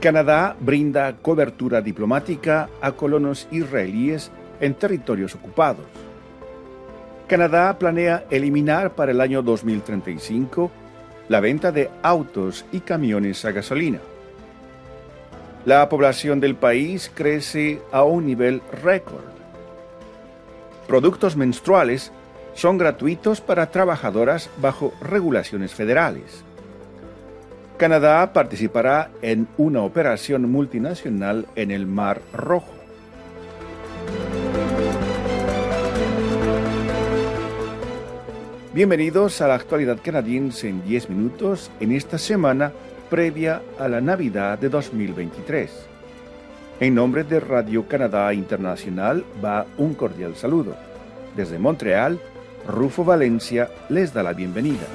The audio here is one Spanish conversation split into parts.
Canadá brinda cobertura diplomática a colonos israelíes en territorios ocupados. Canadá planea eliminar para el año 2035 la venta de autos y camiones a gasolina. La población del país crece a un nivel récord. Productos menstruales son gratuitos para trabajadoras bajo regulaciones federales. Canadá participará en una operación multinacional en el Mar Rojo. Bienvenidos a la actualidad canadiense en 10 minutos en esta semana previa a la Navidad de 2023. En nombre de Radio Canadá Internacional va un cordial saludo. Desde Montreal, Rufo Valencia les da la bienvenida.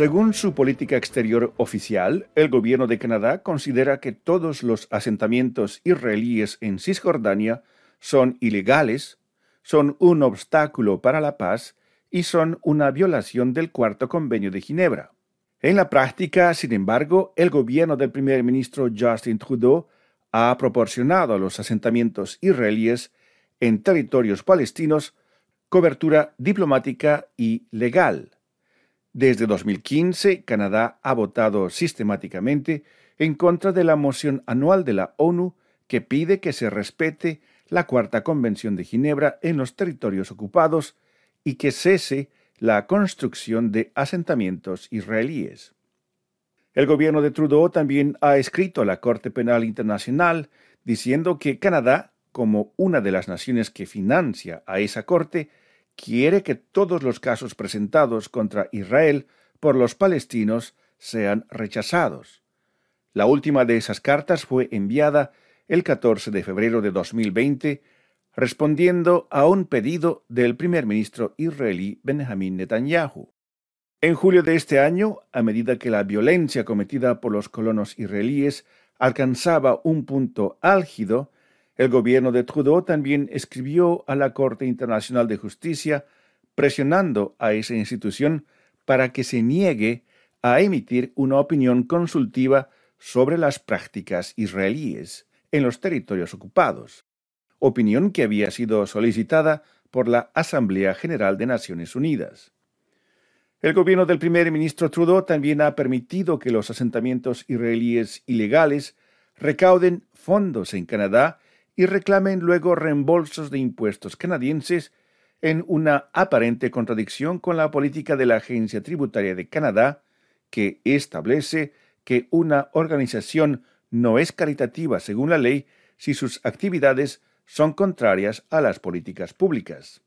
Según su política exterior oficial, el gobierno de Canadá considera que todos los asentamientos israelíes en Cisjordania son ilegales, son un obstáculo para la paz y son una violación del Cuarto Convenio de Ginebra. En la práctica, sin embargo, el gobierno del primer ministro Justin Trudeau ha proporcionado a los asentamientos israelíes en territorios palestinos cobertura diplomática y legal. Desde 2015, Canadá ha votado sistemáticamente en contra de la moción anual de la ONU que pide que se respete la Cuarta Convención de Ginebra en los territorios ocupados y que cese la construcción de asentamientos israelíes. El gobierno de Trudeau también ha escrito a la Corte Penal Internacional diciendo que Canadá, como una de las naciones que financia a esa Corte, quiere que todos los casos presentados contra Israel por los palestinos sean rechazados. La última de esas cartas fue enviada el 14 de febrero de 2020, respondiendo a un pedido del primer ministro israelí Benjamin Netanyahu. En julio de este año, a medida que la violencia cometida por los colonos israelíes alcanzaba un punto álgido, el gobierno de Trudeau también escribió a la Corte Internacional de Justicia presionando a esa institución para que se niegue a emitir una opinión consultiva sobre las prácticas israelíes en los territorios ocupados, opinión que había sido solicitada por la Asamblea General de Naciones Unidas. El gobierno del primer ministro Trudeau también ha permitido que los asentamientos israelíes ilegales recauden fondos en Canadá y reclamen luego reembolsos de impuestos canadienses en una aparente contradicción con la política de la Agencia Tributaria de Canadá, que establece que una organización no es caritativa según la ley si sus actividades son contrarias a las políticas públicas.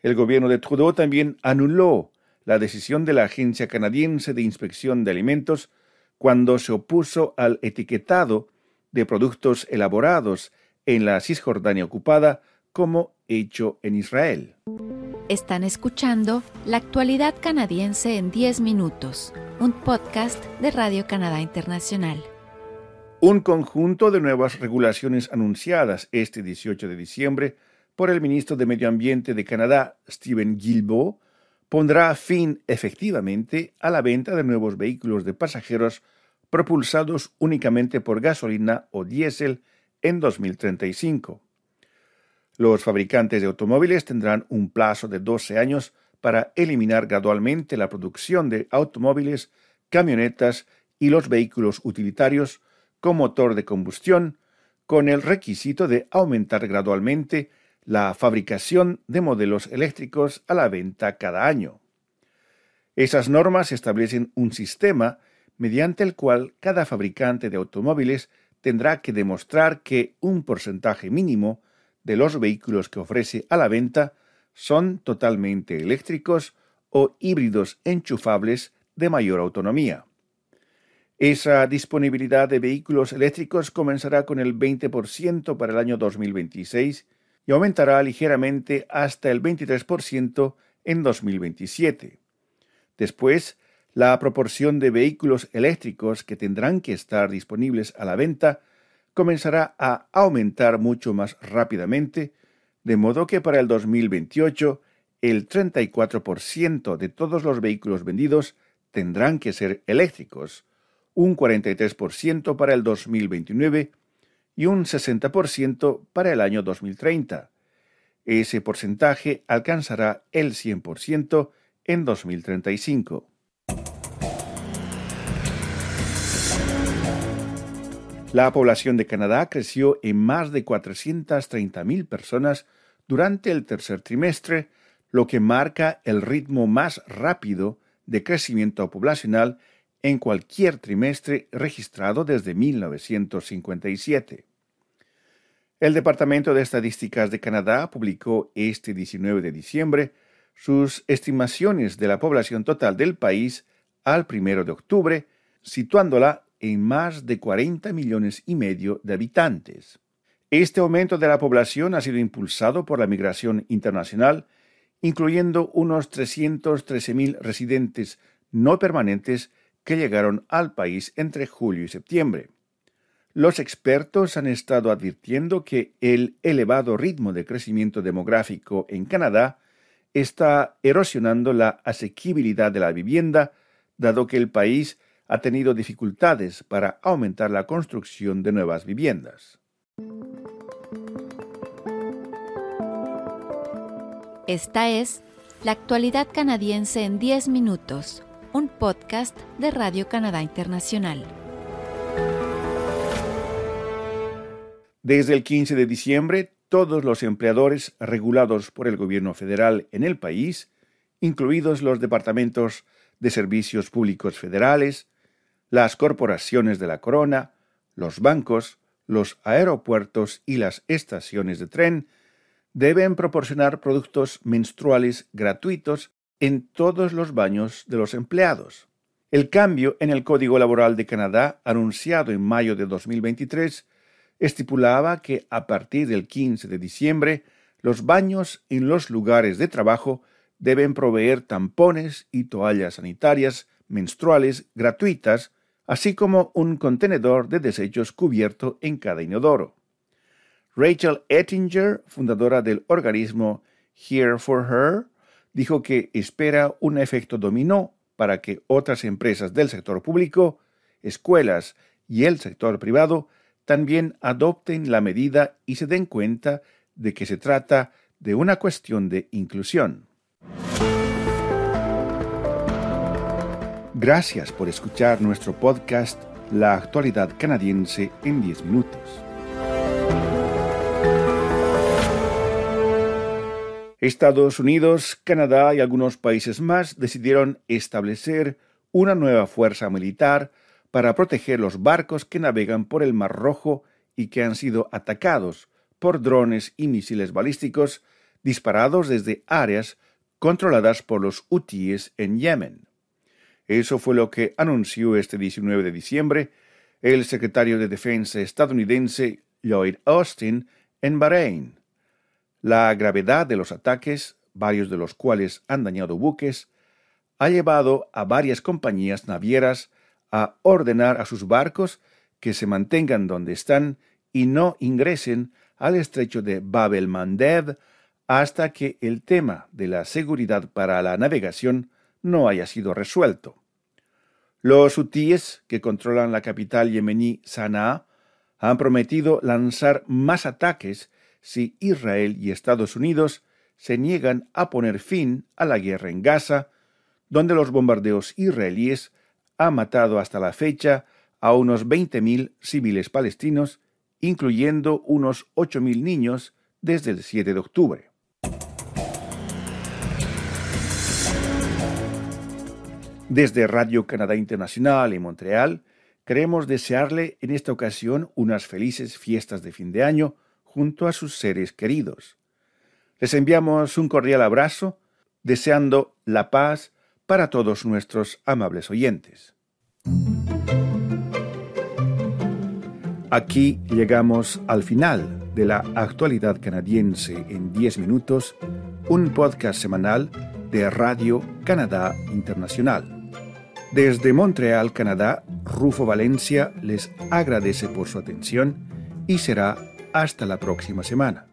El gobierno de Trudeau también anuló la decisión de la Agencia Canadiense de Inspección de Alimentos cuando se opuso al etiquetado de productos elaborados en la Cisjordania ocupada como hecho en Israel. Están escuchando La actualidad canadiense en 10 minutos, un podcast de Radio Canadá Internacional. Un conjunto de nuevas regulaciones anunciadas este 18 de diciembre por el ministro de Medio Ambiente de Canadá, Stephen Guilbeault, pondrá fin efectivamente a la venta de nuevos vehículos de pasajeros propulsados únicamente por gasolina o diésel en 2035. Los fabricantes de automóviles tendrán un plazo de 12 años para eliminar gradualmente la producción de automóviles, camionetas y los vehículos utilitarios con motor de combustión, con el requisito de aumentar gradualmente la fabricación de modelos eléctricos a la venta cada año. Esas normas establecen un sistema mediante el cual cada fabricante de automóviles tendrá que demostrar que un porcentaje mínimo de los vehículos que ofrece a la venta son totalmente eléctricos o híbridos enchufables de mayor autonomía. Esa disponibilidad de vehículos eléctricos comenzará con el 20% para el año 2026 y aumentará ligeramente hasta el 23% en 2027. Después, la proporción de vehículos eléctricos que tendrán que estar disponibles a la venta comenzará a aumentar mucho más rápidamente, de modo que para el 2028 el 34% de todos los vehículos vendidos tendrán que ser eléctricos, un 43% para el 2029 y un 60% para el año 2030. Ese porcentaje alcanzará el 100% en 2035. La población de Canadá creció en más de 430.000 personas durante el tercer trimestre, lo que marca el ritmo más rápido de crecimiento poblacional en cualquier trimestre registrado desde 1957. El Departamento de Estadísticas de Canadá publicó este 19 de diciembre sus estimaciones de la población total del país al 1 de octubre, situándola en más de 40 millones y medio de habitantes. Este aumento de la población ha sido impulsado por la migración internacional, incluyendo unos 313.000 residentes no permanentes que llegaron al país entre julio y septiembre. Los expertos han estado advirtiendo que el elevado ritmo de crecimiento demográfico en Canadá está erosionando la asequibilidad de la vivienda, dado que el país ha tenido dificultades para aumentar la construcción de nuevas viviendas. Esta es La actualidad canadiense en 10 minutos, un podcast de Radio Canadá Internacional. Desde el 15 de diciembre, todos los empleadores regulados por el gobierno federal en el país, incluidos los departamentos de servicios públicos federales, las corporaciones de la corona, los bancos, los aeropuertos y las estaciones de tren deben proporcionar productos menstruales gratuitos en todos los baños de los empleados. El cambio en el Código Laboral de Canadá, anunciado en mayo de 2023, estipulaba que a partir del 15 de diciembre los baños en los lugares de trabajo deben proveer tampones y toallas sanitarias menstruales gratuitas así como un contenedor de desechos cubierto en cada inodoro. Rachel Ettinger, fundadora del organismo Here for Her, dijo que espera un efecto dominó para que otras empresas del sector público, escuelas y el sector privado también adopten la medida y se den cuenta de que se trata de una cuestión de inclusión. Gracias por escuchar nuestro podcast La actualidad canadiense en 10 minutos. Estados Unidos, Canadá y algunos países más decidieron establecer una nueva fuerza militar para proteger los barcos que navegan por el Mar Rojo y que han sido atacados por drones y misiles balísticos disparados desde áreas controladas por los hutíes en Yemen. Eso fue lo que anunció este 19 de diciembre el secretario de Defensa estadounidense Lloyd Austin en Bahrein. La gravedad de los ataques, varios de los cuales han dañado buques, ha llevado a varias compañías navieras a ordenar a sus barcos que se mantengan donde están y no ingresen al estrecho de Bab el-Mandeb hasta que el tema de la seguridad para la navegación no haya sido resuelto. Los hutíes, que controlan la capital yemení Sanaa, han prometido lanzar más ataques si Israel y Estados Unidos se niegan a poner fin a la guerra en Gaza, donde los bombardeos israelíes han matado hasta la fecha a unos 20.000 civiles palestinos, incluyendo unos 8.000 niños desde el 7 de octubre. Desde Radio Canadá Internacional en Montreal, queremos desearle en esta ocasión unas felices fiestas de fin de año junto a sus seres queridos. Les enviamos un cordial abrazo, deseando la paz para todos nuestros amables oyentes. Aquí llegamos al final de la actualidad canadiense en 10 minutos, un podcast semanal de Radio Canadá Internacional. Desde Montreal, Canadá, Rufo Valencia les agradece por su atención y será hasta la próxima semana.